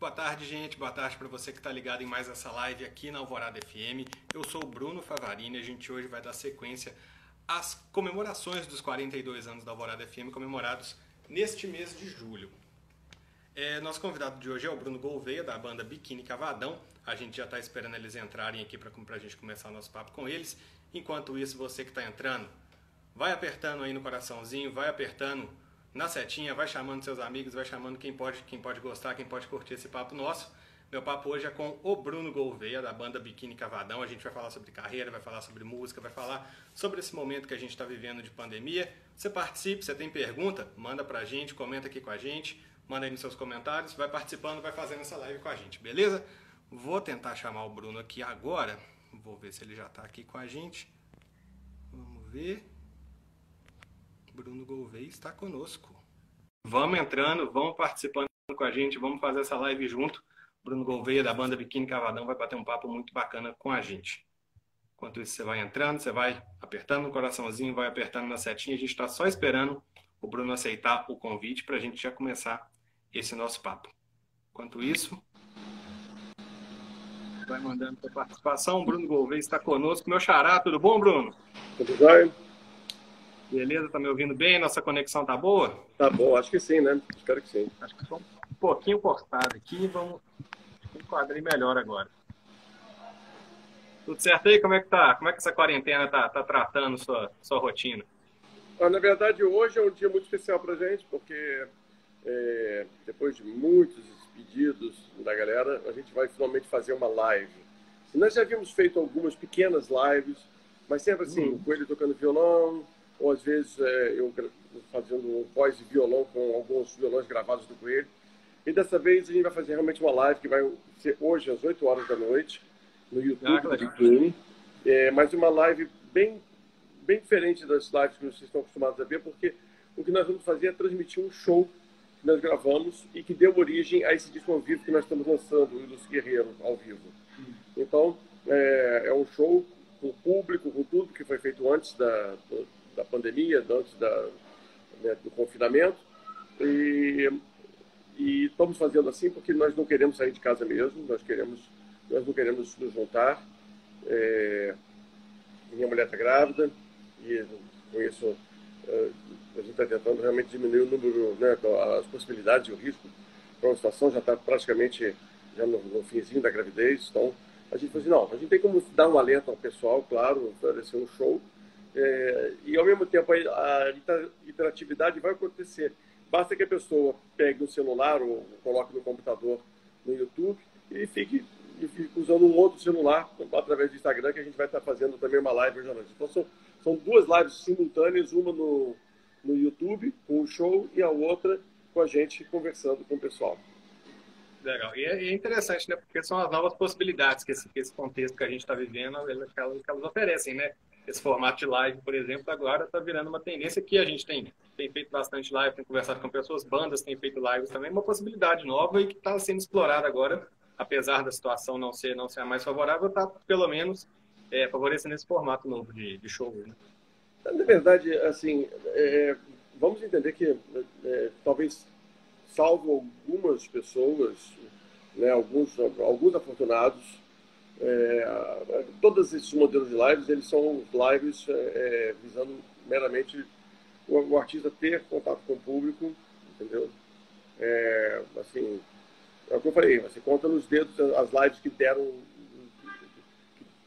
Boa tarde, gente. Boa tarde para você que está ligado em mais essa live aqui na Alvorada FM. Eu sou o Bruno Favarini e a gente hoje vai dar sequência às comemorações dos 42 anos da Alvorada FM comemorados neste mês de julho. É, nosso convidado de hoje é o Bruno Gouveia, da banda Biquíni Cavadão. A gente já está esperando eles entrarem aqui para a gente começar o nosso papo com eles. Enquanto isso, você que está entrando, vai apertando aí no coraçãozinho, vai apertando na setinha, vai chamando seus amigos, vai chamando quem pode, quem pode gostar, quem pode curtir esse papo nosso. Meu papo hoje é com o Bruno Gouveia, da banda Biquíni Cavadão. A gente vai falar sobre carreira, vai falar sobre música, vai falar sobre esse momento que a gente está vivendo de pandemia. Você participe, você tem pergunta, manda pra gente, comenta aqui com a gente, manda aí nos seus comentários, vai participando, vai fazendo essa live com a gente, beleza? Vou tentar chamar o Bruno aqui agora. Vou ver se ele já está aqui com a gente. Vamos ver. Bruno Gouveia está conosco. Vamos entrando, vamos participando com a gente, vamos fazer essa live junto. Bruno Gouveia, da banda Biquíni Cavadão, vai bater um papo muito bacana com a gente. Enquanto isso, você vai entrando, você vai apertando no coraçãozinho, vai apertando na setinha. A gente está só esperando o Bruno aceitar o convite para a gente já começar esse nosso papo. Enquanto isso, vai mandando sua participação. Bruno Gouveia está conosco. Meu xará, tudo bom, Bruno? Tudo bem? Beleza, tá me ouvindo bem? Nossa conexão tá boa? Tá bom, acho que sim, né? Espero que sim. Acho que estou um pouquinho cortado aqui, vamos enquadrar melhor agora. Tudo certo aí? Como é que tá? Como é que essa quarentena tá, tá tratando sua, sua rotina? Ah, na verdade, hoje é um dia muito especial pra gente, porque é, depois de muitos pedidos da galera, a gente vai finalmente fazer uma live. Nós já havíamos feito algumas pequenas lives, mas sempre assim, uhum. com ele tocando violão, ou às vezes é, eu fazendo voz e violão com alguns violões gravados do Coelho. E dessa vez a gente vai fazer realmente uma live que vai ser hoje às 8 horas da noite no YouTube ah, do. É, mas uma live bem, bem diferente das lives que vocês estão acostumados a ver, porque o que nós vamos fazer é transmitir um show que nós gravamos e que deu origem a esse disco ao vivo que nós estamos lançando, o Ilus Guerreiro, ao vivo. Então, é, é um show com público, com tudo que foi feito antes da, da pandemia, antes da, né, do confinamento. E, e estamos fazendo assim porque nós não queremos sair de casa mesmo, nós queremos, nós não queremos nos juntar. É, minha mulher está grávida e com isso é, a gente está tentando realmente diminuir o número, né, as possibilidades e o risco para uma situação já está praticamente já no, no finzinho da gravidez, então a gente falou assim, não, a gente tem como dar um alerta ao pessoal, claro, oferecer um show, é, e ao mesmo tempo a interatividade vai acontecer. Basta que a pessoa pegue um celular ou coloque no computador no YouTube e fique, e fique usando um outro celular através do Instagram, que a gente vai estar fazendo também uma live hoje à noite. Então são, são duas lives simultâneas, uma no, no YouTube com o show e a outra com a gente conversando com o pessoal. Legal. E é, interessante, né? Porque são as novas possibilidades que esse, que esse contexto que a gente está vivendo, elas, elas oferecem, né? Esse formato de live, por exemplo, agora está virando uma tendência que a gente tem, tem feito bastante live, tem conversado com pessoas, bandas têm feito lives também, uma possibilidade nova e que está sendo explorada agora, apesar da situação não ser, não ser a mais favorável, está pelo menos é, favorecendo esse formato novo de, de show. Né? Na verdade, assim, é, vamos entender que é, talvez, salvo algumas pessoas, né, alguns, alguns afortunados, é, todos esses modelos de lives, eles são lives é, é, visando meramente o, o, artista ter contato com o público, entendeu? É, assim, é o que eu falei, você conta nos dedos as lives que deram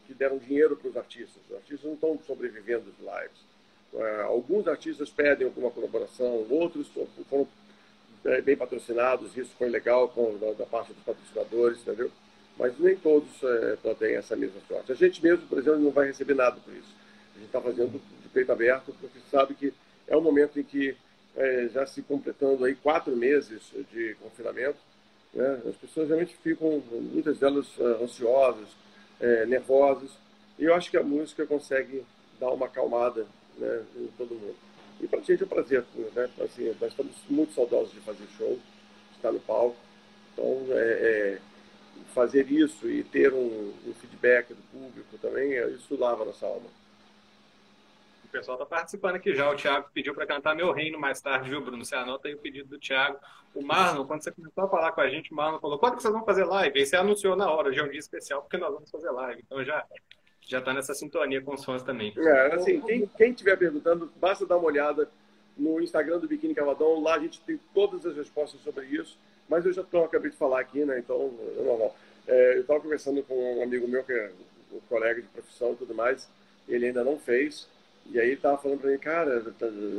que deram dinheiro para os artistas. Os artistas não estão sobrevivendo de lives. É, alguns artistas pedem alguma colaboração, outros foram é, bem patrocinados, isso foi legal com, da, da parte dos patrocinadores, entendeu? Mas nem todos é, têm essa mesma sorte. A gente mesmo, por exemplo, não vai receber nada por isso. A gente está fazendo de peito aberto porque sabe que é um momento em que, é, já se completando aí quatro meses de confinamento, né, as pessoas realmente ficam, muitas delas, uh, ansiosas, é, nervosas, e eu acho que a música consegue dar uma acalmada né, em todo mundo. E para a gente é um prazer, né? Assim, nós estamos muito saudosos de fazer show, estar no palco. Então, é, é fazer isso e ter um, um feedback do público também, é, isso lava a nossa alma. pessoal está participando aqui já. O Thiago pediu para cantar Meu Reino mais tarde, viu, Bruno? Você anota aí o pedido do Thiago. O Marlon, quando você começou a falar com a gente, o Marlon falou: quando que vocês vão fazer live? Aí você anunciou na hora, hoje é um dia especial, porque nós vamos fazer live. Então já já está nessa sintonia com os fãs também. É, assim, quem, quem estiver perguntando, basta dar uma olhada no Instagram do Biquíni Cavadão. Lá a gente tem todas as respostas sobre isso. Mas eu já tô, acabei de falar aqui, né? Então, é normal. É, eu estava conversando com um amigo meu, que é um colega de profissão e tudo mais. Ele ainda não fez. E aí ele tava falando para mim, cara,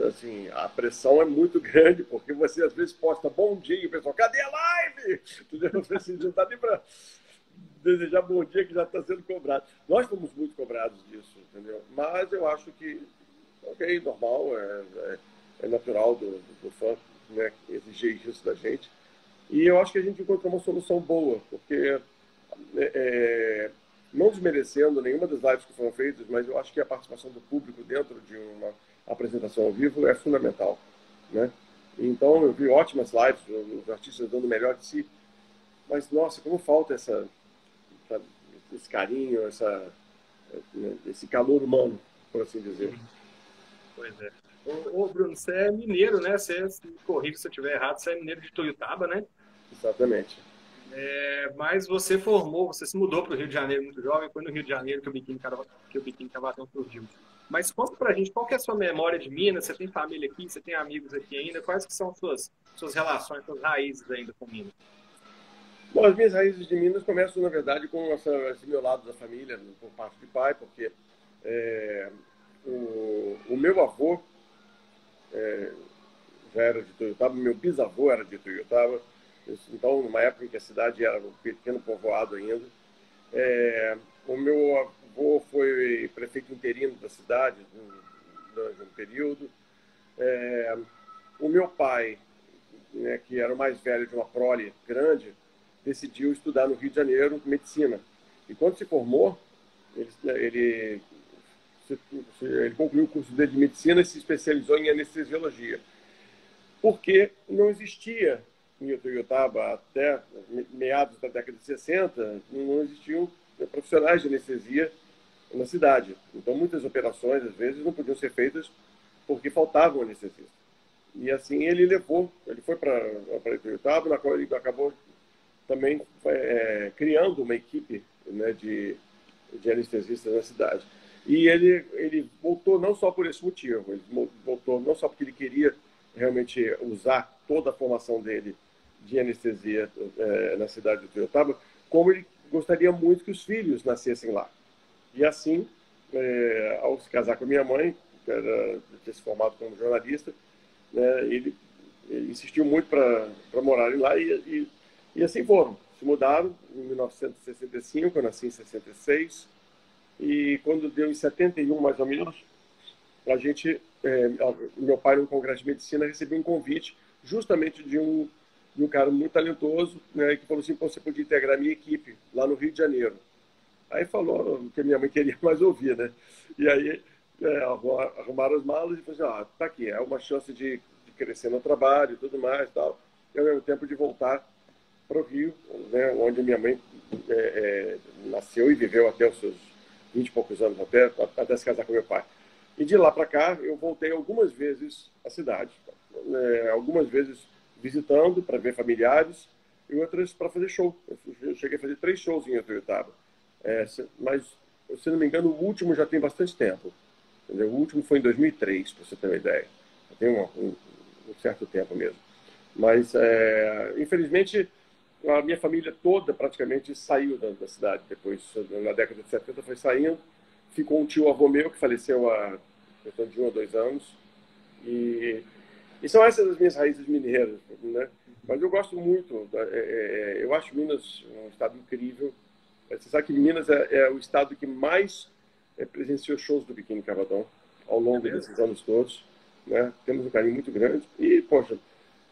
assim, a pressão é muito grande, porque você às vezes posta bom dia e o pessoal, cadê a live? Entendeu? Você não tá nem para desejar bom dia que já está sendo cobrado. Nós fomos muito cobrados disso, entendeu? Mas eu acho que, ok, normal, é, é, é natural do, do, fã né, exigir isso da gente. E eu acho que a gente encontrou uma solução boa, porque é, é não desmerecendo nenhuma das lives que foram feitas, mas eu acho que a participação do público dentro de uma apresentação ao vivo é fundamental, né? Então eu vi ótimas lives, os artistas dando o melhor de si, mas nossa, como falta essa, esse carinho, essa, né, esse calor humano, por assim dizer. Pois é. Ô, Bruno, você é mineiro, né? Você, se corrija se eu estiver errado, você é mineiro de Tuiutaba, né? Exatamente. É, mas você formou, você se mudou para o Rio de Janeiro muito jovem, foi no Rio de Janeiro que o Biquíni, que o Biquíni Cavadão surgiu. Mas conta para a gente, qual é a sua memória de Minas? Você tem família aqui, você tem amigos aqui ainda? Quais que são suas, suas relações, suas raízes ainda com Minas? Bom, as minhas raízes de Minas começam, na verdade, com esse meu lado da família, por parte de pai, porque é, o, o, meu avô é, já era de Tuiutaba, meu bisavô era de Tuiutaba, então, numa época em que a cidade era um pequeno povoado ainda. É, o meu avô foi prefeito interino da cidade durante um período. É, o meu pai, né, que era o mais velho de uma prole grande, decidiu estudar no Rio de Janeiro medicina. E quando se formou, ele, ele, ele concluiu o curso dele de medicina e se especializou em anestesiologia. Porque não existia em Ituiutaba até meados da década de 60, não existiam profissionais de anestesia na cidade. Então, muitas operações, às vezes, não podiam ser feitas porque faltavam anestesistas. E assim ele levou, ele foi para Ituiutaba, na qual ele acabou também é, criando uma equipe né, de, de anestesistas na cidade. E ele, ele voltou não só por esse motivo, ele voltou não só porque ele queria realmente usar toda a formação dele de anestesia é, na cidade de Tuiutaba, como ele gostaria muito que os filhos nascessem lá. E assim, é, ao se casar com a minha mãe, que era, tinha se formado como jornalista, né, ele, ele, insistiu muito para morarem lá e, e, e, assim foram. Se mudaram em 1965, eu nasci em 66, e quando deu em 71, mais ou menos, a gente, é, meu pai, no Congresso de Medicina, recebeu um convite justamente de um de um cara muito talentoso, né, que falou assim, você podia integrar a minha equipe lá no Rio de Janeiro. Aí falou o que minha mãe queria mais ouvir, né? E aí é, arrumaram as malas e falou assim, ah, tá aqui, é uma chance de, de crescer no trabalho e tudo mais tal, e ao mesmo tempo de voltar para o Rio, né, onde minha mãe é, é, nasceu e viveu até os seus 20 e poucos anos, até, até se casar com meu pai. E de lá para cá, eu voltei algumas vezes à cidade, né, algumas vezes visitando para ver familiares e outras para fazer show. Eu cheguei a fazer três shows em Ituiutaba. É, mas, se não me engano, o último já tem bastante tempo. Entendeu? O último foi em 2003, para você ter uma ideia. Tem um, um, um certo tempo mesmo. Mas, é, infelizmente, a minha família toda praticamente saiu da, da, cidade. Depois, na década de 70, foi saindo. Ficou um tio avô meu que faleceu há questão de um ou dois anos. E e são essas as minhas raízes mineiras, né? Mas eu gosto muito, é, é, é, eu acho Minas um estado incrível. Você sabe que Minas é, é o estado que mais é, presenciou shows do Biquíni Cavadão ao longo é desses anos todos. Né? Temos um carinho muito grande. E, poxa,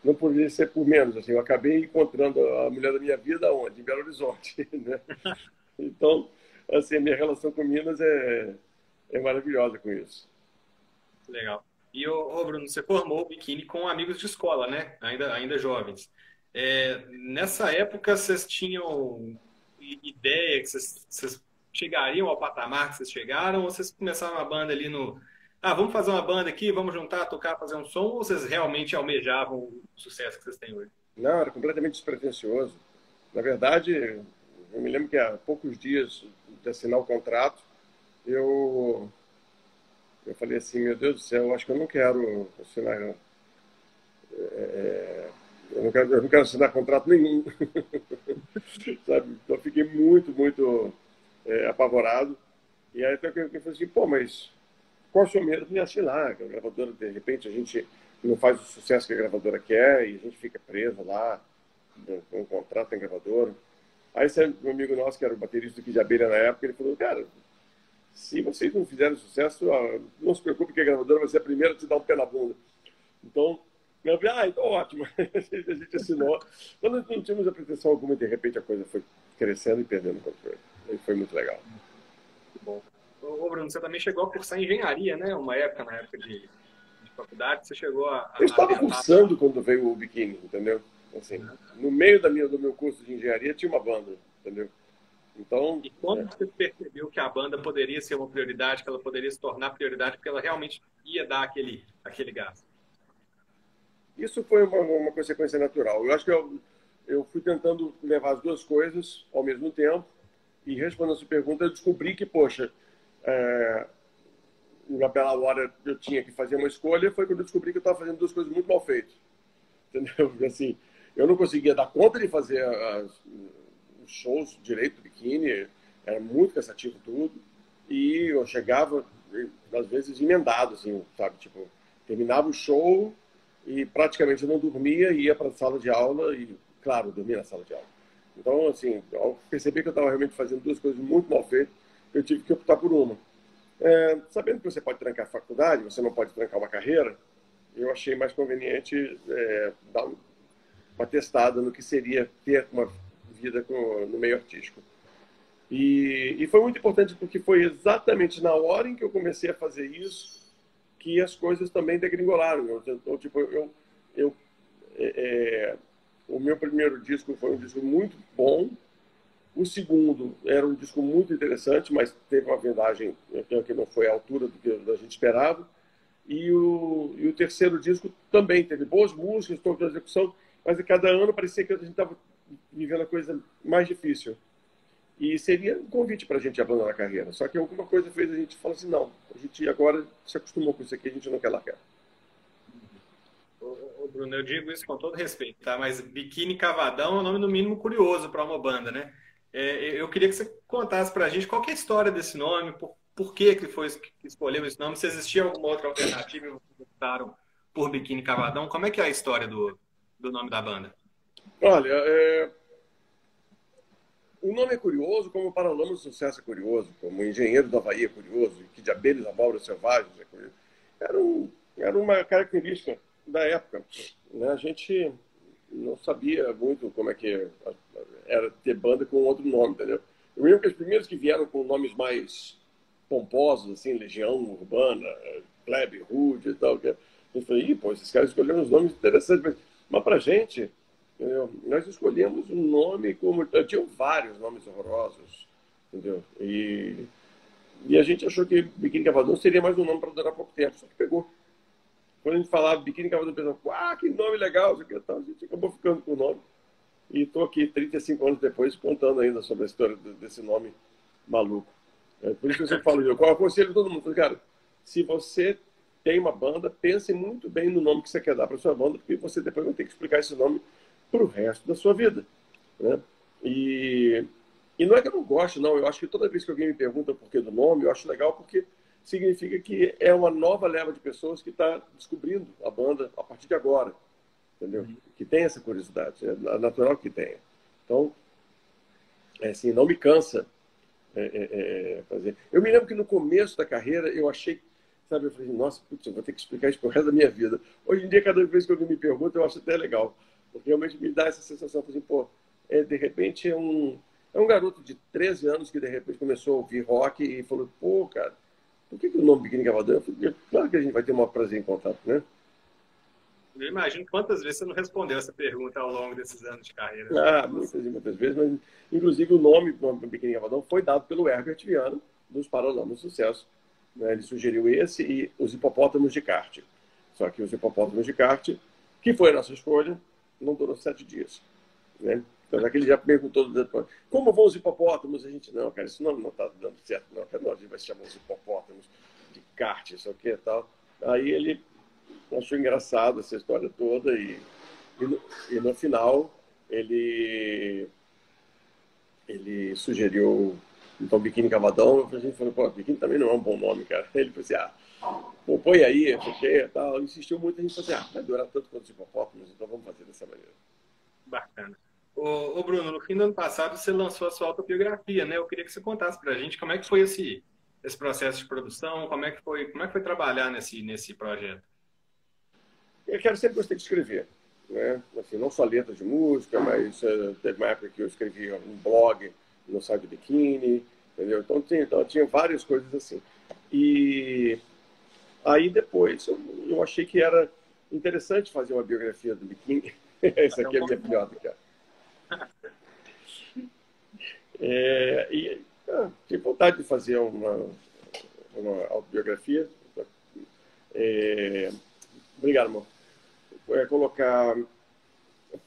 não poderia ser por menos. Assim, eu acabei encontrando a mulher da minha vida onde? Em Belo Horizonte. Né? Então, assim, a minha relação com Minas é, é maravilhosa com isso. Legal. E, ô, Bruno, você formou o biquíni com amigos de escola, né? Ainda, ainda jovens. É, nessa época, vocês tinham ideia que vocês, vocês, chegariam ao patamar que vocês chegaram? Ou vocês começaram a banda ali no, ah, vamos fazer uma banda aqui, vamos juntar, tocar, fazer um som, ou vocês realmente almejavam o sucesso que vocês têm hoje? Não, era completamente despretensioso. Na verdade, eu me lembro que há poucos dias de assinar o contrato, eu, eu falei assim, meu Deus do céu, acho que eu não quero assinar... É, eu, não quero, eu não quero assinar contrato nenhum. Sabe? Então, fiquei muito, muito é, apavorado. E aí até que eu falei assim, pô, mas qual é o seu medo? de assinar, a gravadora, de repente, a gente não faz o sucesso que a gravadora quer e a gente fica preso lá, com um contrato em gravadora. Aí esse um amigo nosso, que era o baterista aqui de Abelha na época, ele falou, cara, se vocês não fizerem sucesso, não se preocupe que a gravadora vai ser a primeira a te dar um pé na bunda. Então, eu falei, ah, então ótimo. a gente assinou. Nós não tínhamos a pretensão alguma e de repente a coisa foi crescendo e perdendo o controle. E foi muito legal. Muito bom. Ô, Bruno, você também chegou a cursar engenharia, né? Uma época, na época de, de faculdade, você chegou a. Eu estava cursando quando veio o biquíni, entendeu? Assim, no meio da minha, do meu curso de engenharia tinha uma banda, entendeu? Então, e quando é... você percebeu que a banda poderia ser uma prioridade, que ela poderia se tornar prioridade, porque ela realmente ia dar aquele, aquele gás? Isso foi uma, uma consequência natural. Eu acho que eu, eu fui tentando levar as duas coisas ao mesmo tempo e respondendo a sua pergunta, eu descobri que, poxa, é, na bela hora eu tinha que fazer uma escolha, foi quando eu descobri que eu estava fazendo duas coisas muito mal feitas. Entendeu? Assim, eu não conseguia dar conta de fazer as, os shows direito biquíni, era muito cansativo tudo, e eu chegava, às vezes, emendado, assim, sabe? Tipo, terminava o show e praticamente não dormia, ia para a sala de aula e, claro, dormia na sala de aula. Então, assim, ao perceber que eu estava realmente fazendo duas coisas muito mal feitas, eu tive que optar por uma. É, sabendo que você pode trancar a faculdade, você não pode trancar uma carreira, eu achei mais conveniente é, dar uma testada no que seria ter uma vida com, no meio artístico. E, e, foi muito importante porque foi exatamente na hora em que eu comecei a fazer isso que as coisas também degringolaram. Então, tipo, eu, eu é, é, o meu primeiro disco foi um disco muito bom, o segundo era um disco muito interessante, mas teve uma vendagem que não foi à altura do que a gente esperava. E o, e o terceiro disco também teve boas músicas, toda a execução, mas a cada ano parecia que a gente estava vivendo a coisa mais difícil. E seria um convite para a gente abandonar a carreira. Só que alguma coisa fez a gente falar assim: não, a gente agora se acostumou com isso aqui, a gente não quer largar. Bruno, eu digo isso com todo respeito, tá? Mas Biquíni Cavadão é um nome, no mínimo, curioso para uma banda, né? É, eu queria que você contasse para a gente qual é a história desse nome, por, por que, que foi que escolheu esse nome, se existia alguma outra alternativa e vocês optaram por Biquíni Cavadão. Como é que é a história do, do nome da banda? Olha, é... o nome é curioso, como o Paralamas do Sucesso é curioso, como o Engenheiro da Havaí é curioso, que de abelhas abóboras selvagens é curioso. Era, um, era uma característica da época. Né? A gente não sabia muito como é que era ter banda com outro nome, entendeu? Eu lembro que os primeiros que vieram com nomes mais pomposos, assim, Legião Urbana, Plebe, Rude e tal, que eu falei, Ih, pô, esses caras escolheram uns nomes interessantes, mas, mas pra gente, entendeu? nós escolhemos um nome como... Eu tinha vários nomes horrorosos, entendeu? E, e a gente achou que Biquíni Cavadão seria mais um nome para durar pouco tempo, só que pegou. Quando a gente falava Biquíni Cavadão, pensava, ah, que nome legal, isso aqui, tal, a gente acabou ficando com o nome. E estou aqui 35 anos depois contando ainda sobre a história desse nome maluco. É por isso que eu sempre falo, eu aconselho todo mundo, cara, se você tem uma banda, pense muito bem no nome que você quer dar para sua banda, porque você depois vai ter que explicar esse nome para o resto da sua vida. Né? E, e não é que eu não gosto, não. Eu acho que toda vez que alguém me pergunta o porquê do nome, eu acho legal porque significa que é uma nova leva de pessoas que está descobrindo a banda a partir de agora entendeu? Uhum. Que tem essa curiosidade, é natural que tenha. Então, é assim, não me cansa é, é, é, fazer. Eu me lembro que no começo da carreira eu achei, sabe, eu falei, nossa, putz, eu vou ter que explicar isso pro resto da minha vida. Hoje em dia, cada vez que alguém me pergunta, eu acho até legal, porque realmente me dá essa sensação, assim, pô, é, de repente é um, é um garoto de 13 anos que de repente começou a ouvir rock e falou, pô, cara, por que, que o nome Biquíni Cavadão? Eu falei, claro que a gente vai ter um prazer em contato, né? Eu imagino quantas vezes você não respondeu essa pergunta ao longo desses anos de carreira. Ah, muitas e muitas vezes, mas inclusive o nome do Pequeno Cavadão foi dado pelo Herbert Viana, dos Paralamas do Sucesso, Né? Ele sugeriu esse e os hipopótamos de kart. Só que os hipopótamos de kart, que foi a nossa escolha, não durou sete dias. Né? Então, já que ele já perguntou como vão os hipopótamos? A gente, não, cara, isso não está dando certo, não. Cara, não, a gente vai chamar os hipopótamos de kart, isso aqui e tal. Aí ele achou engraçado essa história toda e, e, no, e no final ele, ele sugeriu então biquíni cavadão. A gente falou, pô, biquíni também não é um bom nome, cara. Ele falou assim, ah, pô, põe aí, fiquei tal. Insistiu muito, a gente falou assim, ah, vai durar tanto quanto os hipopótamos, então vamos fazer dessa maneira. Bacana. Ô, ô, Bruno, no fim do ano passado você lançou a sua autobiografia, né? Eu queria que você contasse pra gente como é que foi esse, esse processo de produção, como é que foi, como é que foi trabalhar nesse, nesse projeto? Eu quero sempre gostei de escrever, né? Assim, não só letras de música, mas uh, teve uma época que eu escrevia um blog no site do Biquíni, entendeu? Então tinha, então, tinha várias coisas assim. E aí depois eu, eu achei que era interessante fazer uma biografia do Biquíni. Essa aqui é a minha cara. É, e ah, tive vontade de fazer uma, uma autobiografia. É, obrigado, amor. É, colocar.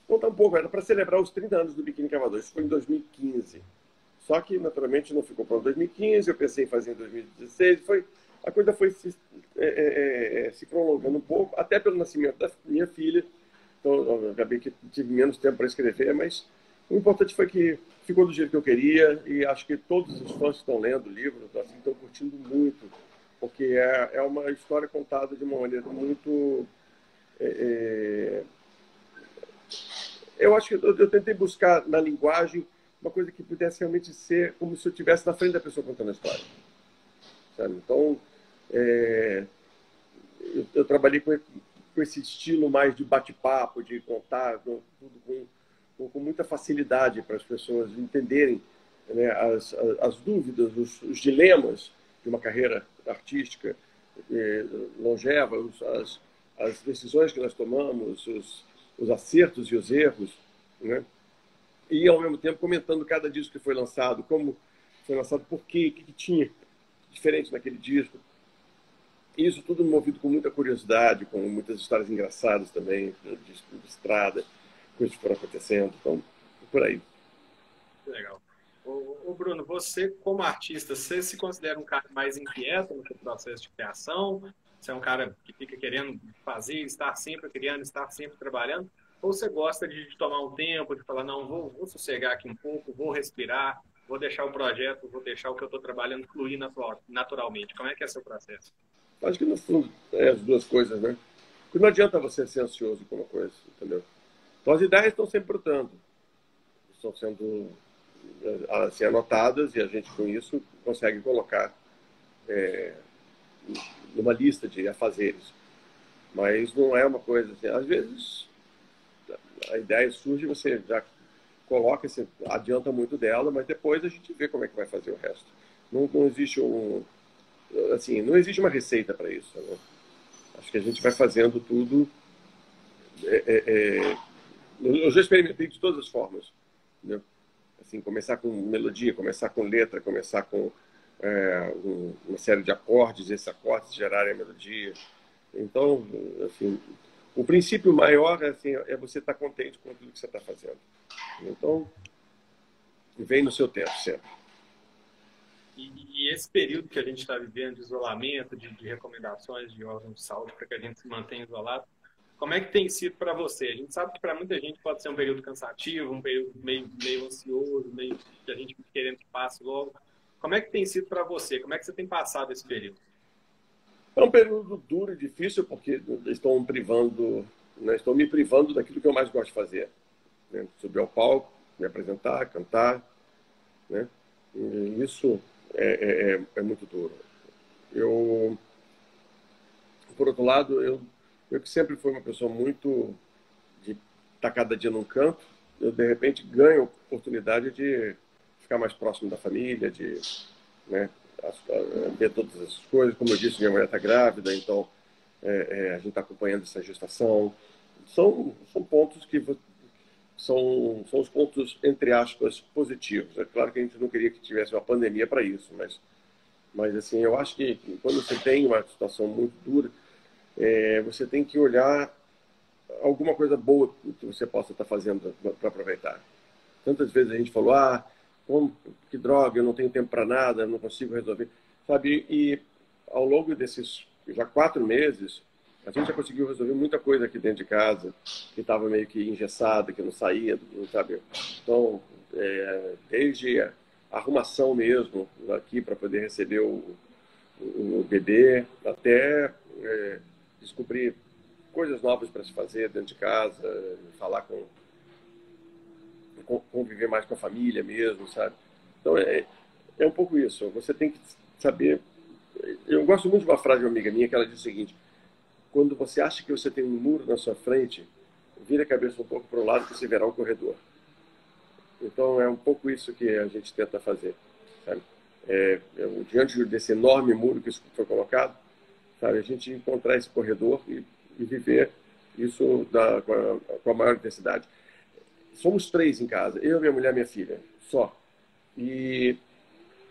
Contar um pouco, era para celebrar os 30 anos do Biquíni Cavador. Isso foi em 2015. Só que, naturalmente, não ficou para 2015, eu pensei em fazer em 2016. Foi, a coisa foi se, é, é, é, se prolongando um pouco, até pelo nascimento da minha filha. Então, eu acabei que tive menos tempo para escrever, mas o importante foi que ficou do jeito que eu queria e acho que todos os fãs que estão lendo o livro assim, estão curtindo muito, porque é, é uma história contada de uma maneira muito. É, é eu acho que eu, eu tentei buscar na linguagem uma coisa que pudesse realmente ser como se eu estivesse na frente da pessoa contando a história. Sabe? Então, é, eu, eu, trabalhei com, com, esse estilo mais de bate-papo, de contar tudo com, com, com, muita facilidade para as pessoas entenderem né, as, as, dúvidas, os, os, dilemas de uma carreira artística é, longeva, os, as, as decisões que nós tomamos, os, os acertos e os erros, né? E ao mesmo tempo comentando cada disco que foi lançado, como foi lançado, por quê, o que, que tinha diferente naquele disco. Isso tudo movido com muita curiosidade, com muitas histórias engraçadas também, de, de estrada, coisas que foram acontecendo. Então, por aí. Legal. Ô, Bruno, você como artista, você se considera um cara mais inquieto no seu processo de criação? Você é um cara que fica querendo fazer, estar sempre criando, estar sempre trabalhando? Ou você gosta de, tomar um tempo, de falar, não, vou, vou sossegar aqui um pouco, vou respirar, vou deixar o projeto, vou deixar o que eu estou trabalhando fluir naturalmente. Como é que é seu processo? Acho que no fundo é as duas coisas, né? Porque não adianta você ser ansioso com uma coisa, entendeu? Então as ideias estão sempre brotando, estão sendo assim, anotadas e a gente com isso consegue colocar é, numa lista de afazeres. Mas não é uma coisa assim, às vezes a ideia surge, você já coloca, você adianta muito dela, mas depois a gente vê como é que vai fazer o resto. Não, não existe um, assim, não existe uma receita para isso. Né? Acho que a gente vai fazendo tudo. É, é, é, eu já experimentei de todas as formas. Né? Assim, começar com melodia, começar com letra, começar com é, um, uma série de acordes, esses acordes gerarem a melodia. Então, assim, o princípio maior é, assim, é você estar contente com aquilo que você está fazendo. Então, vem no seu tempo sempre. E, e esse período que a gente está vivendo de isolamento, de, de recomendações de órgãos de saúde para que a gente se mantenha isolado, como é que tem sido para você? A gente sabe que para muita gente pode ser um período cansativo, um período meio, meio ansioso, meio que a gente querendo que passe logo. Como é que tem sido para você? Como é que você tem passado esse período? É um período duro e difícil porque estão privando, né, estão me privando daquilo que eu mais gosto de fazer, né? subir ao palco, me apresentar, cantar, né? E isso é, é, é, é muito duro. Eu, por outro lado, eu, eu que sempre fui uma pessoa muito de estar tá cada dia num canto, eu de repente ganho a oportunidade de ficar mais próximo da família, de né, ver todas essas coisas. Como eu disse, minha mulher está grávida, então é, é, a gente está acompanhando essa gestação. São, são pontos que são, são os pontos, entre aspas, positivos. É claro que a gente não queria que tivesse uma pandemia para isso, mas Mas, assim, eu acho que quando você tem uma situação muito dura, é, você tem que olhar alguma coisa boa que você possa estar fazendo para aproveitar. Tantas vezes a gente falou, ah, como, que droga, eu não tenho tempo para nada, não consigo resolver. Sabe, e ao longo desses já quatro meses, a gente já conseguiu resolver muita coisa aqui dentro de casa, que estava meio que engessada, que não saía, sabe? Então, é, desde a arrumação mesmo aqui para poder receber o, o, o bebê, até é, descobrir coisas novas para se fazer dentro de casa, falar com, conviver mais com a família mesmo, sabe? Então é, é um pouco isso. Você tem que saber. Eu gosto muito de uma frase de uma amiga minha que ela diz o seguinte: quando você acha que você tem um muro na sua frente, vira a cabeça um pouco para o lado que você verá um corredor. Então é um pouco isso que a gente tenta fazer. Sabe? É, é, diante desse enorme muro que foi colocado, sabe, a gente encontrar esse corredor e, e viver isso da, com, a, com, a, maior intensidade. Somos três em casa, eu, minha mulher, minha filha, só. E,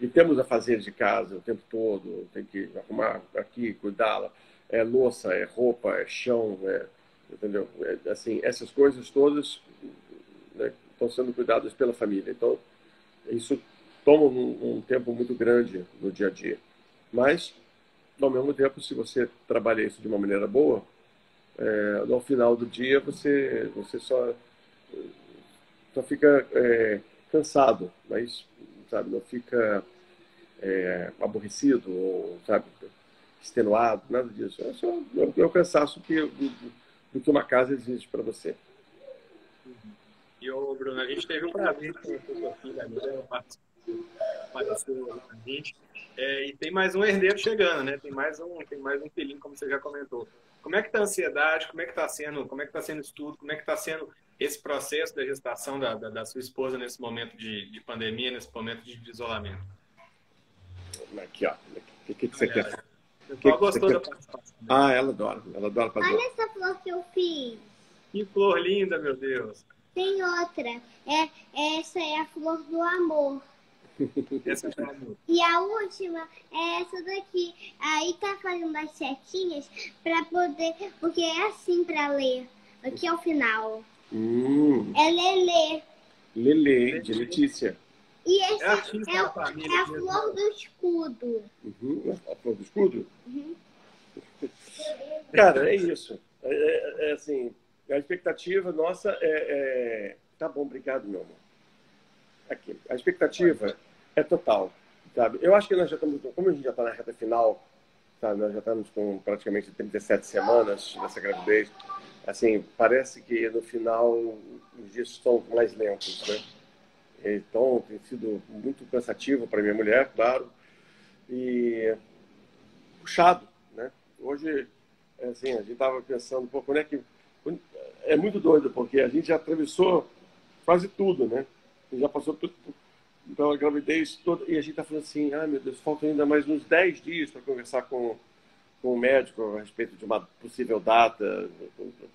e temos a fazer de casa o tempo todo, tem que arrumar aqui, cuidá-la é louça, é roupa, é chão, é, entendeu? É, assim, essas coisas todas né, estão sendo cuidadas pela família. Então, isso toma um, um, tempo muito grande no dia a dia. Mas, ao mesmo tempo, se você trabalha isso de uma maneira boa, é, no final do dia você, você só, só fica é, cansado, mas sabe, não fica é, aborrecido ou sabe, extenuado, nada disso. É só é o cansaço que, do, do que uma casa exige para você. E o Bruno, a gente teve um prazer com a sua filha agora, apareceu com a gente. É, e tem mais um herdeiro chegando, né? Tem mais um, tem mais um filhinho, como você já comentou. Como é que está a ansiedade? Como é que está sendo? Como é que está sendo estudo? Como é que está sendo esse processo da gestação da, da, da, sua esposa nesse momento de, de pandemia, nesse momento de, isolamento? Aqui, ó. O que, que, que você quer? O que, gostou da participação. Ah, ela adora. Ela adora fazer. Olha essa flor que eu fiz. Que flor linda, meu Deus. Tem outra. É, essa é a flor do amor. essa é amor. E a última é essa daqui. Aí tá fazendo as setinhas para poder. Porque é assim para ler. Aqui é o final. Hum. É Lelê. Lelê, de Letícia. E esse é, é, é a flor do escudo. Uhum, a flor do escudo? Uhum. Cara, é isso. É, é, é, assim, a expectativa nossa é, é, Tá bom, obrigado, meu amor. Aqui. A expectativa é total. Sabe? Eu acho que nós já estamos. Como a gente já está na reta final, sabe? nós já estamos com praticamente 37 semanas dessa gravidez. Assim, parece que no final os dias estão mais lentos, né? Então, tem sido muito cansativo para minha mulher, claro, e puxado, né? Hoje, assim, a gente estava pensando, pô, quando é que... É muito doido, porque a gente já atravessou quase tudo, né? Já passou tudo, pela gravidez toda, e a gente está falando assim, ah, meu Deus, faltam ainda mais uns 10 dias para conversar com, com o médico a respeito de uma possível data,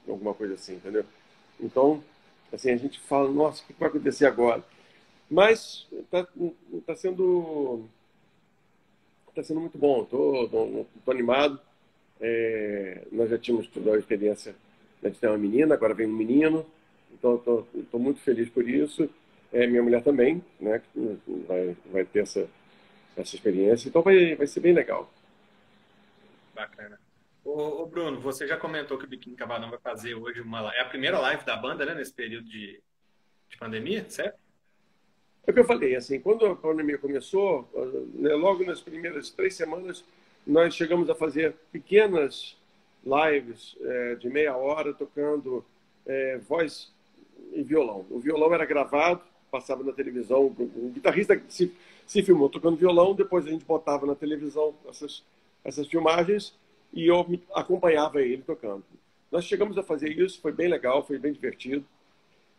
alguma coisa assim, entendeu? Então, assim, a gente fala, nossa, o que vai acontecer agora? Mas está tá sendo tá sendo muito bom. Estou animado. É, nós já tínhamos toda a experiência né, de ter uma menina, agora vem um menino. Então estou muito feliz por isso. É, minha mulher também, né? Vai, vai ter essa, essa experiência. Então vai, vai ser bem legal. Bacana. Ô, ô, Bruno, você já comentou que o Biquíni Cabanão vai fazer hoje uma É a primeira live da banda, né? Nesse período de, de pandemia, certo? É o que eu falei, assim, quando a pandemia começou, né, logo nas primeiras três semanas, nós chegamos a fazer pequenas lives é, de meia hora tocando é, voz e violão. O violão era gravado, passava na televisão, o guitarrista se, se filmou tocando violão, depois a gente botava na televisão essas, essas filmagens e eu acompanhava ele tocando. Nós chegamos a fazer isso, foi bem legal, foi bem divertido.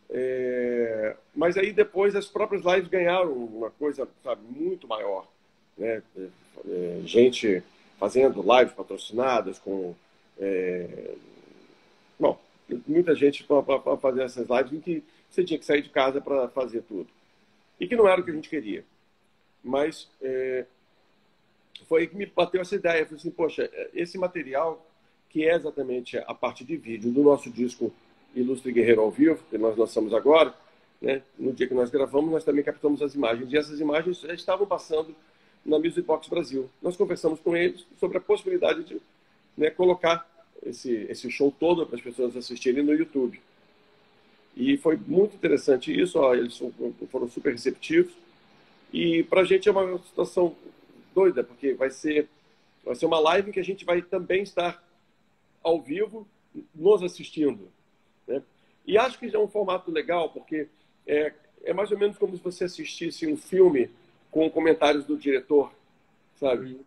É, mas aí depois as próprias lives ganharam uma coisa sabe, muito maior. Né? É, é gente fazendo lives patrocinadas com. É, bom, muita gente para fazer essas lives em que você tinha que sair de casa para fazer tudo. E que não era o que a gente queria. Mas é, foi que me bateu essa ideia. Eu falei assim, poxa, esse material, que é exatamente a parte de vídeo do nosso disco Ilustre Guerreiro ao Vivo, que nós lançamos agora, né? no dia que nós gravamos, nós também captamos as imagens. E essas imagens já estavam passando na Music Box Brasil. Nós conversamos com eles sobre a possibilidade de né, colocar esse, esse show todo para as pessoas assistirem no YouTube. E foi muito interessante isso, ó, eles foram super receptivos. E para a gente é uma situação doida, porque vai ser, vai ser uma live que a gente vai também estar ao vivo nos assistindo. Né? E acho que é um formato legal, porque é, é mais ou menos como se você assistisse um filme com comentários do diretor, sabe? Uhum.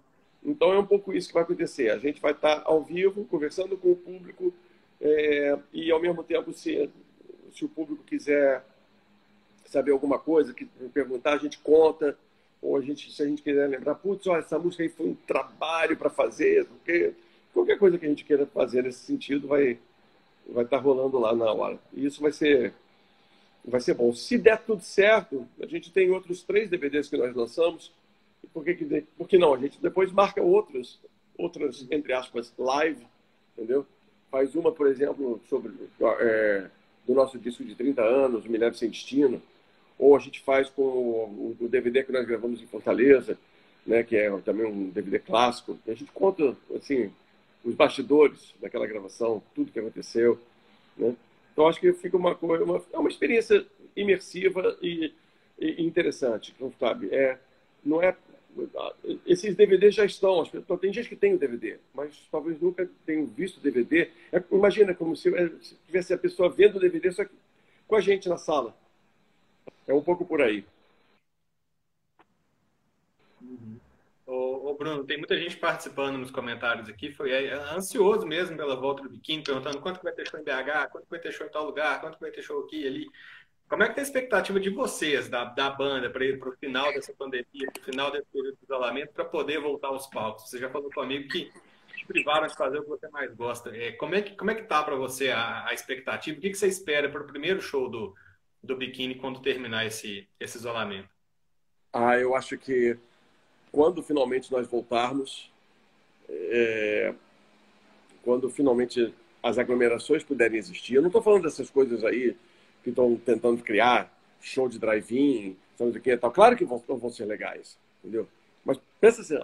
Então é um pouco isso que vai acontecer. A gente vai estar ao vivo, conversando com o público é, e ao mesmo tempo, se, se o público quiser saber alguma coisa, que perguntar, a gente conta ou a gente, se a gente quiser lembrar, putz, olha, essa música aí foi um trabalho para fazer, porque qualquer coisa que a gente queira fazer nesse sentido vai vai estar tá rolando lá na hora. E isso vai ser vai ser bom. Se der tudo certo, a gente tem outros três DVDs que nós lançamos. Por que, que, por que não? A gente depois marca outros, outras, entre aspas, live, entendeu? Faz uma, por exemplo, sobre é, do nosso disco de 30 anos, Milhares Sem Destino, ou a gente faz com o, DVD que nós gravamos em Fortaleza, né, que é também um DVD clássico. A gente conta assim os bastidores daquela gravação, tudo que aconteceu, né? Então acho que fica uma coisa, uma, é uma experiência imersiva e, e interessante, sabe? É, não é esses DVDs já estão, tem gente que tem o DVD, mas talvez nunca tenham visto o DVD. É, imagina como é, se tivesse a pessoa vendo o DVD só que com a gente na sala. É um pouco por aí. Uhum. Ô, ô, Bruno, tem muita gente participando nos comentários aqui, foi é, ansioso mesmo pela volta do biquíni, perguntando quanto vai ter show em BH, quanto vai ter show em tal lugar, quanto vai ter show aqui e ali. Como é que tá a expectativa de vocês, da, da banda, para o final dessa pandemia, para o final desse período de isolamento, para poder voltar aos palcos? Você já falou comigo que te privaram de fazer o que você mais gosta. É, como, é que, como é que tá para você a, a expectativa? O que, que você espera para o primeiro show do, do biquíni quando terminar esse, esse isolamento? Ah, eu acho que quando finalmente nós voltarmos, é, quando finalmente as aglomerações puderem existir, eu não estou falando dessas coisas aí que estão tentando criar, show de drive-in, sabe o que tal. Claro que vão, vão ser legais, entendeu? Mas pensa assim,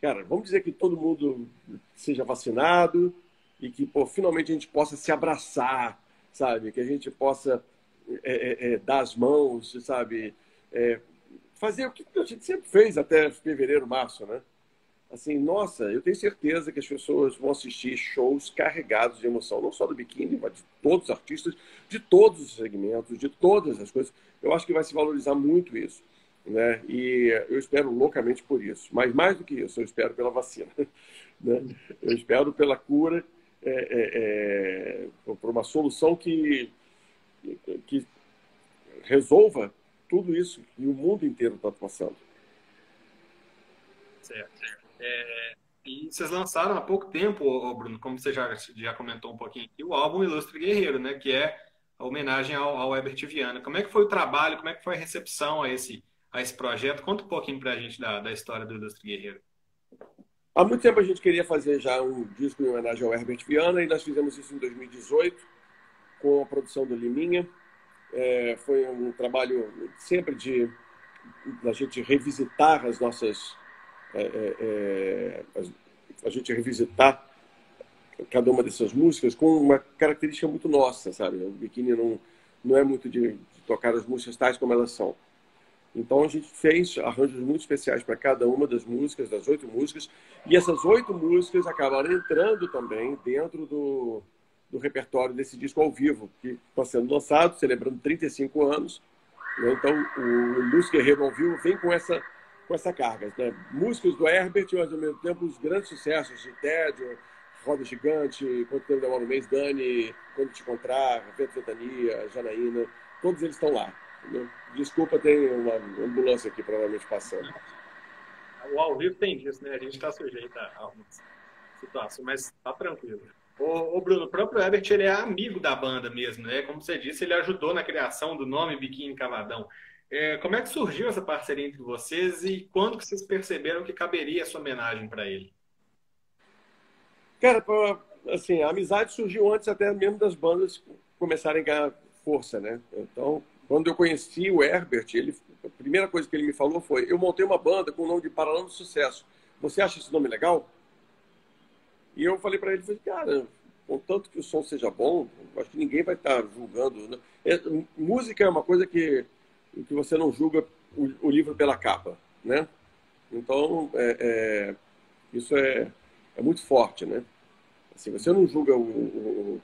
cara, vamos dizer que todo mundo seja vacinado e que pô, finalmente a gente possa se abraçar, sabe? Que a gente possa é, é, é, dar as mãos, sabe? É, fazer o que a gente sempre fez até fevereiro, março, né? Assim, nossa, eu tenho certeza que as pessoas vão assistir shows carregados de emoção, não só do biquíni, mas de todos os artistas, de todos os segmentos, de todas as coisas. Eu acho que vai se valorizar muito isso. Né? E eu espero loucamente por isso. Mas mais do que isso, eu espero pela vacina. Né? Eu espero pela cura, é, é, é, por uma solução que que resolva tudo isso que o mundo inteiro está passando. Certo. É, e vocês lançaram há pouco tempo, Bruno, como você já, já comentou um pouquinho aqui, o álbum Ilustre Guerreiro, né, que é a homenagem ao, ao Herbert Viana. Como é que foi o trabalho, como é que foi a recepção a esse, a esse projeto? Conta um pouquinho para a gente da, da história do Ilustre Guerreiro. Há muito tempo a gente queria fazer já um disco em homenagem ao Herbert Viana e nós fizemos isso em 2018 com a produção do Liminha. É, foi um trabalho sempre de a gente revisitar as nossas é, é, é a gente revisitar cada uma dessas músicas com uma característica muito nossa, sabe? O Biquíni não não é muito de, de tocar as músicas tais como elas são. Então a gente fez arranjos muito especiais para cada uma das músicas, das oito músicas, e essas oito músicas acabaram entrando também dentro do, do repertório desse disco ao vivo, que está sendo lançado, celebrando 35 anos. Né? Então, o Luz Guerreiro ao vivo vem com essa, com essa carga. Né? Músicas do Herbert, mas ao mesmo tempo os grandes sucessos de Tédio, Roda Gigante, Quanto Tempo Demora um Mês, Dani, Quando Te Encontrar, Vento Ventania, Janaína, todos eles estão lá. Entendeu? Desculpa, tem uma ambulância aqui provavelmente passando. O ao vivo tem disso, né? A gente está sujeito a algumas situações, mas tá tranquilo. O, Bruno, o próprio Herbert ele é amigo da banda mesmo, né? Como você disse, ele ajudou na criação do nome Biquíni Cavadão. É, como é que surgiu essa parceria entre vocês e quando que vocês perceberam que caberia essa homenagem para ele? Cara, assim, a amizade surgiu antes até mesmo das bandas começarem a ganhar força, né? Então, quando eu conheci o Herbert, ele, a primeira coisa que ele me falou foi: eu montei uma banda com o nome de Paralelo do Sucesso. Você acha esse nome legal? E eu falei para ele, falei, cara, contanto que o som seja bom, acho que ninguém vai estar tá julgando. Né? É, música é uma coisa que, que você não julga o, o livro pela capa, né? Então, é, é, isso é, é muito forte, né? Assim, você não julga o, o,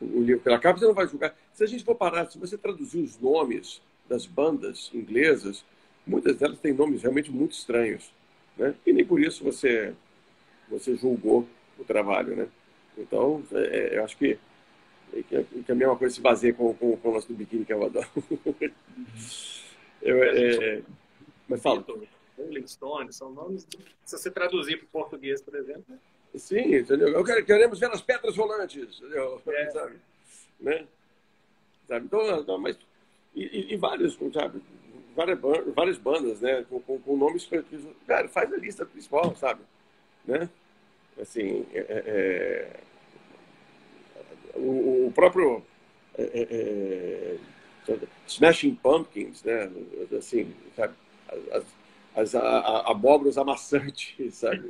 o, livro pela capa, você não vai julgar. Se a gente for parar, se você traduzir os nomes das bandas inglesas, muitas delas têm nomes realmente muito estranhos, né? E nem por isso você você julgou o trabalho, né? Então, é, é eu acho que, que, que, a mesma coisa se baseia com, com, com o nosso do biquíni que eu adoro. eu, é, mas fala. Rolling Stone, são nomes, se você traduzir para o português, por exemplo, Sim, entendeu? Eu quero, queremos ver as pedras rolantes, entendeu? É. Sabe? Né? Sabe? Então, não, mas, e, e, vários, sabe? Várias, várias bandas, né? Com, com, com nomes. Cara, faz a lista principal, sabe? Né? Assim, é, é, é o, o, próprio é, é, é, Smashing Pumpkins, né? Assim, sabe? As, as, as abóboras amassantes, sabe?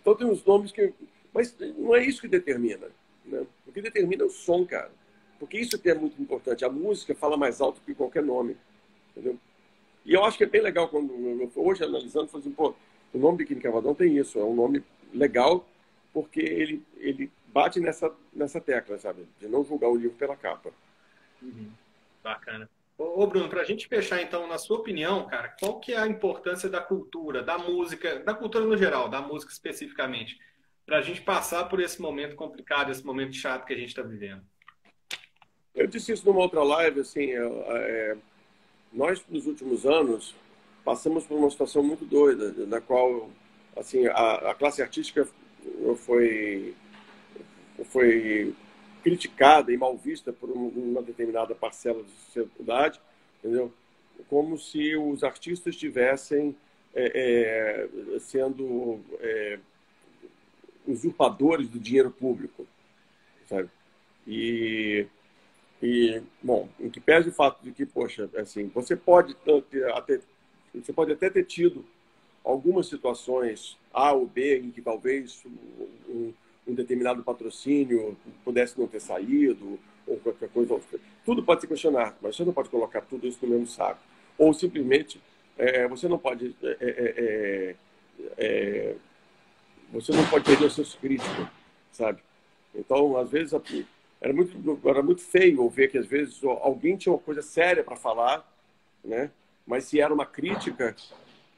Então tem uns nomes que. Mas não é isso que determina. Né? O que determina é o som, cara. Porque isso que é muito importante. A música fala mais alto que qualquer nome. Entendeu? E eu acho que é bem legal quando. Hoje, analisando, falei assim, pô, o nome Biquíni Cavadão tem isso. É um nome legal porque ele, ele bate nessa, nessa tecla, sabe? De não julgar o livro pela capa. Uhum. Bacana. Ô, Bruno, para a gente fechar, então, na sua opinião, cara, qual que é a importância da cultura, da música, da cultura no geral, da música especificamente, para a gente passar por esse momento complicado, esse momento chato que a gente está vivendo? Eu disse isso numa outra live, assim, é, nós, nos últimos anos, passamos por uma situação muito doida, na qual, assim, a, a classe artística foi, foi criticada e mal vista por uma determinada parcela da sociedade, entendeu? Como se os artistas estivessem é, é, sendo é, usurpadores do dinheiro público, sabe? E, e bom, em que pese o fato de que, poxa, assim, você pode até, você pode até ter tido algumas situações A ou B em que talvez um, um determinado patrocínio pudesse não ter saído, ou qualquer coisa. Tudo pode se questionar, mas você não pode colocar tudo isso no mesmo saco. Ou simplesmente, é, você não pode. É é, é, é, você não pode perder os seus críticos, sabe? Então, às vezes, era muito, era muito feio ver que, às vezes, alguém tinha uma coisa séria para falar, né? mas se era uma crítica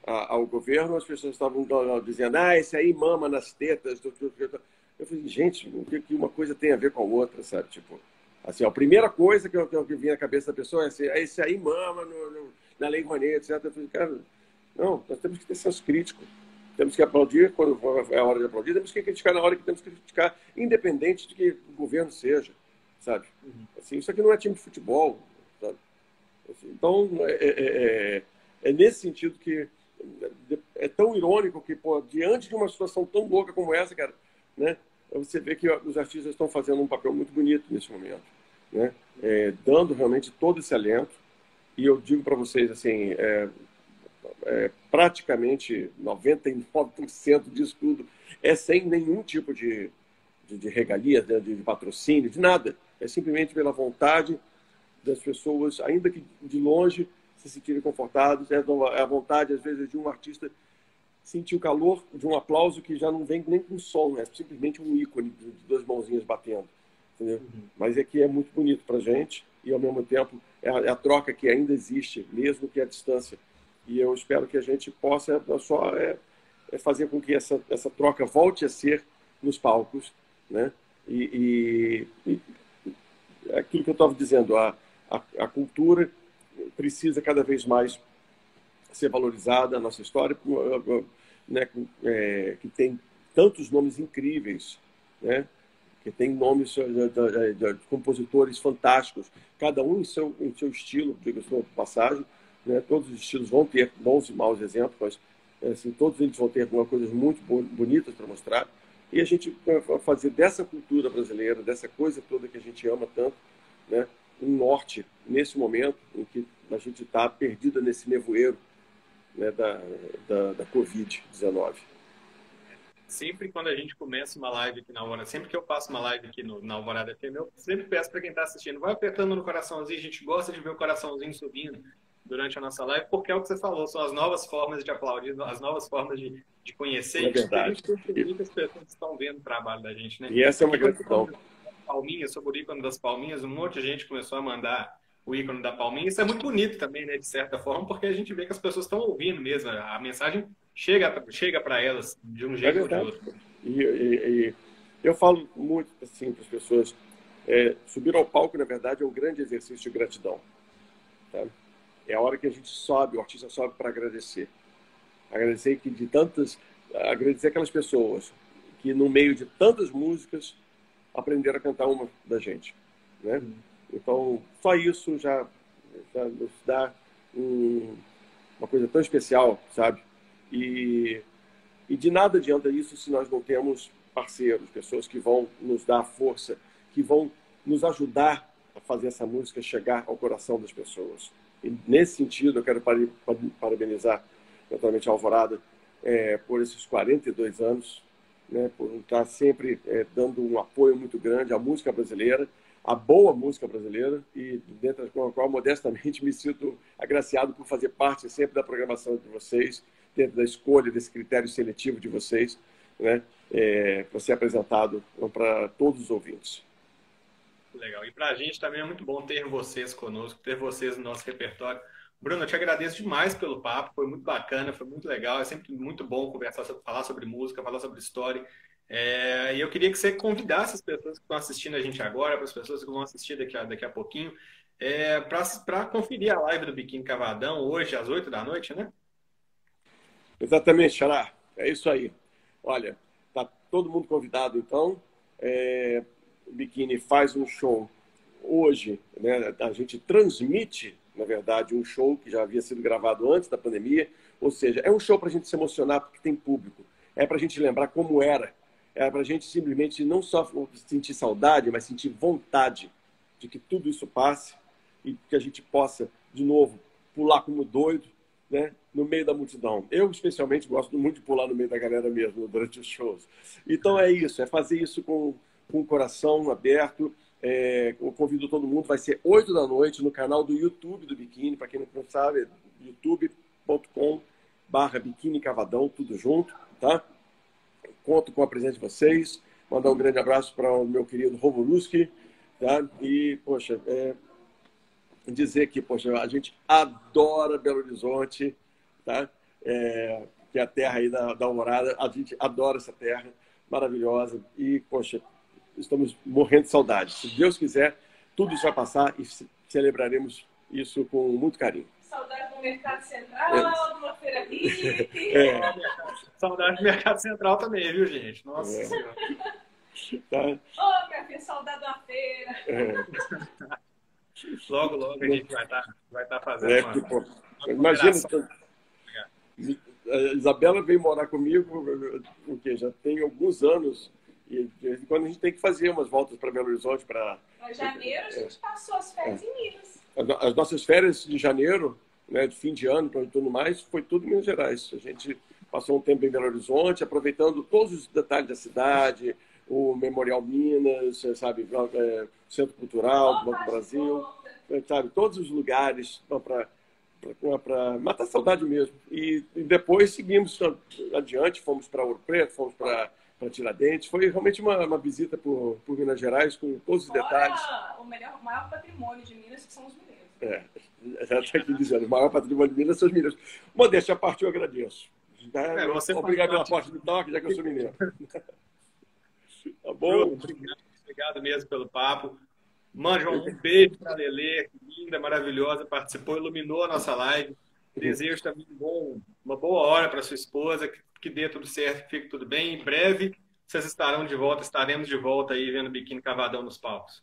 ao governo, as pessoas estavam dizendo: ah, esse aí mama nas tetas. Do. Eu falei, gente, o que, que uma coisa tem a ver com a outra, sabe? Tipo, assim, a primeira coisa que, eu, que, vinha na cabeça da pessoa é assim, ah, esse aí mama no, no, na Lei Rouanet, etc. Eu falei, cara, não, nós temos que ter senso crítico. Temos que aplaudir quando é a hora de aplaudir, temos que criticar na hora que temos que criticar, independente de que o governo seja, sabe? Uhum. Assim, isso aqui não é time de futebol, sabe? Assim, então, é, é, é, é, nesse sentido que é tão irônico que, pô, diante de uma situação tão louca como essa, cara, né? Você vê que os artistas estão fazendo um papel muito bonito nesse momento, né? É, dando realmente todo esse alento. E eu digo para vocês, assim, é, é, praticamente 99% disso tudo é sem nenhum tipo de, de, de regalia, de, de patrocínio, de nada. É simplesmente pela vontade das pessoas, ainda que de longe, se sentirem confortados. É, é a vontade, às vezes, de um artista sentir o calor de um aplauso que já não vem nem com som, é simplesmente um ícone de duas mãozinhas batendo. Entendeu? Uhum. Mas é que é muito bonito para gente e, ao mesmo tempo, é a, é a, troca que ainda existe, mesmo que à distância. E eu espero que a gente possa só é, é fazer com que essa, essa troca volte a ser nos palcos, né? E, e, e aquilo que eu estava dizendo, a, a, a cultura precisa cada vez mais ser valorizada a nossa história, né, é, que tem tantos nomes incríveis, né, que tem nomes de, de, de, de compositores fantásticos, cada um em seu, em seu estilo, diga-se de passagem, né? todos os estilos vão ter bons e maus exemplos, mas assim, todos eles vão ter algumas coisas muito bonitas para mostrar. E a gente fazer dessa cultura brasileira, dessa coisa toda que a gente ama tanto, né? um norte nesse momento em que a gente está perdida nesse nevoeiro né, da, da, da Covid-19 sempre quando a gente começa uma live aqui na Alvorada, sempre que eu faço uma live aqui no, na Alvorada FM, eu sempre peço para quem está assistindo, vai apertando no coraçãozinho, a gente gosta de ver o coraçãozinho subindo durante a nossa live, porque é o que você falou, são as novas formas de aplaudir, as novas formas de, de conhecer é verdade. e muitas pessoas estão vendo o trabalho da gente, né? E essa é uma gratidão. Palminhas, sobre o ícone das palminhas, um monte de gente começou a mandar o ícone da palminha. Isso é muito bonito também, né, de certa forma, porque a gente vê que as pessoas estão ouvindo mesmo. A mensagem chega, chega para elas de um jeito é ou de outro. E, e, e, eu falo muito assim para as pessoas: é, subir ao palco, na verdade, é um grande exercício de gratidão. Tá? É a hora que a gente sobe, o artista sobe para agradecer. Agradecer que de tantas, agradecer aquelas pessoas que no meio de tantas músicas aprenderam a cantar uma da gente, né? Então, só isso já, já nos dá um, uma coisa tão especial, sabe? E, e de nada adianta isso se nós não temos parceiros, pessoas que vão nos dar força, que vão nos ajudar a fazer essa música chegar ao coração das pessoas. E nesse sentido, eu quero parabenizar naturalmente a Alvorada é, por esses 42 anos, né, por estar sempre é, dando um apoio muito grande à música brasileira a boa música brasileira e dentro com a qual modestamente me sinto agraciado por fazer parte sempre da programação de vocês, dentro da escolha desse critério seletivo de vocês, né, é, para ser apresentado para todos os ouvintes. Legal. E para a gente também é muito bom ter vocês conosco, ter vocês no nosso repertório. Bruno, eu te agradeço demais pelo papo, foi muito bacana, foi muito legal. É sempre muito bom conversar, falar sobre música, falar sobre história. É, e eu queria que você convidasse as pessoas que estão assistindo a gente agora, para as pessoas que vão assistir daqui a, daqui a pouquinho, é, para conferir a live do Biquíni Cavadão hoje às 8 da noite, né? Exatamente, Xará. É isso aí. Olha, tá todo mundo convidado, então. É, o Biquíni faz um show hoje, né? A gente transmite, na verdade, um show que já havia sido gravado antes da pandemia. Ou seja, é um show para a gente se emocionar porque tem público. É para a gente lembrar como era era para a gente simplesmente não só sentir saudade, mas sentir vontade de que tudo isso passe e que a gente possa, de novo, pular como doido, né, no meio da multidão. Eu, especialmente, gosto muito de pular no meio da galera mesmo durante os shows. Então é isso, é fazer isso com, com o coração aberto. É, eu convido todo mundo, vai ser 8 da noite no canal do YouTube do Biquíni, para quem não sabe, youtube.com barra Biquíni Cavadão, tudo junto, tá? Conto com a presença de vocês. Mandar um grande abraço para o meu querido Rovoluski. Tá? E, poxa, é, dizer que, poxa, a gente adora Belo Horizonte, tá? É, que é a terra aí da, da Alvorada. A gente adora essa terra maravilhosa. E, poxa, estamos morrendo de saudade. Se Deus quiser, tudo isso vai passar e celebraremos isso com muito carinho. Saudade do Mercado Central, é. de uma feira hippie. É. Saudade do Mercado Central também, viu, gente? Nossa é. Senhora. Tá. Ô, minha filha, saudade da feira. É. Logo, logo a gente vai estar tá, vai tá fazendo é, uma, tipo, uma Imagina, a Isabela veio morar comigo, porque já tem alguns anos, e de vez em quando a gente tem que fazer umas voltas para Belo Horizonte. Para janeiro a gente passou as férias em Minas. As nossas férias de janeiro, né, de fim de ano e tudo mais, foi tudo em Minas Gerais. A gente passou um tempo em Belo Horizonte, aproveitando todos os detalhes da cidade, o Memorial Minas, sabe, é, Centro Cultural do Banco Brasil, sabe, todos os lugares para para matar saudade mesmo. E, e, depois seguimos adiante, fomos para Ouro Preto, fomos para Tiradentes. Foi realmente uma, uma visita por, por Minas Gerais com todos os Fora detalhes. o melhor, o maior patrimônio de Minas que são os mineiros. É, já está aqui dizendo, o maior patrimônio de Minas são os mineiros. Modéstia a parte, eu agradeço. Né? É, você Obrigado pela parte do toque, já que eu sou mineiro. tá bom? Obrigado, obrigado mesmo pelo papo. Mande um beijo para a Lelê, linda, maravilhosa, participou, iluminou a nossa live. Desejo também bom, uma boa hora para sua esposa, que, que dê tudo certo, que fique tudo bem. Em breve vocês estarão de volta, estaremos de volta aí vendo biquíni cavadão nos palcos.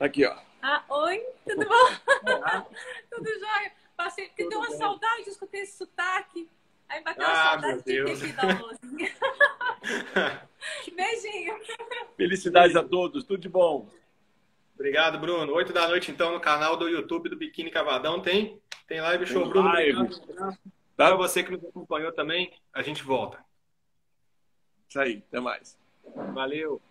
Aqui, ó. Ah, oi, tudo bom? tudo jóia? Passei, porque deu uma bem. saudade de escutar esse sotaque. Aí bateu ah, uma saudade de ter que Beijinho. Felicidades a todos, tudo de bom. Obrigado, Bruno. Oito da noite, então, no canal do YouTube do Biquíni Cavadão. Tem, tem live show, tem Bruno. Live. Obrigado. Tá? Para você que nos acompanhou também, a gente volta. Isso aí, até mais. Valeu.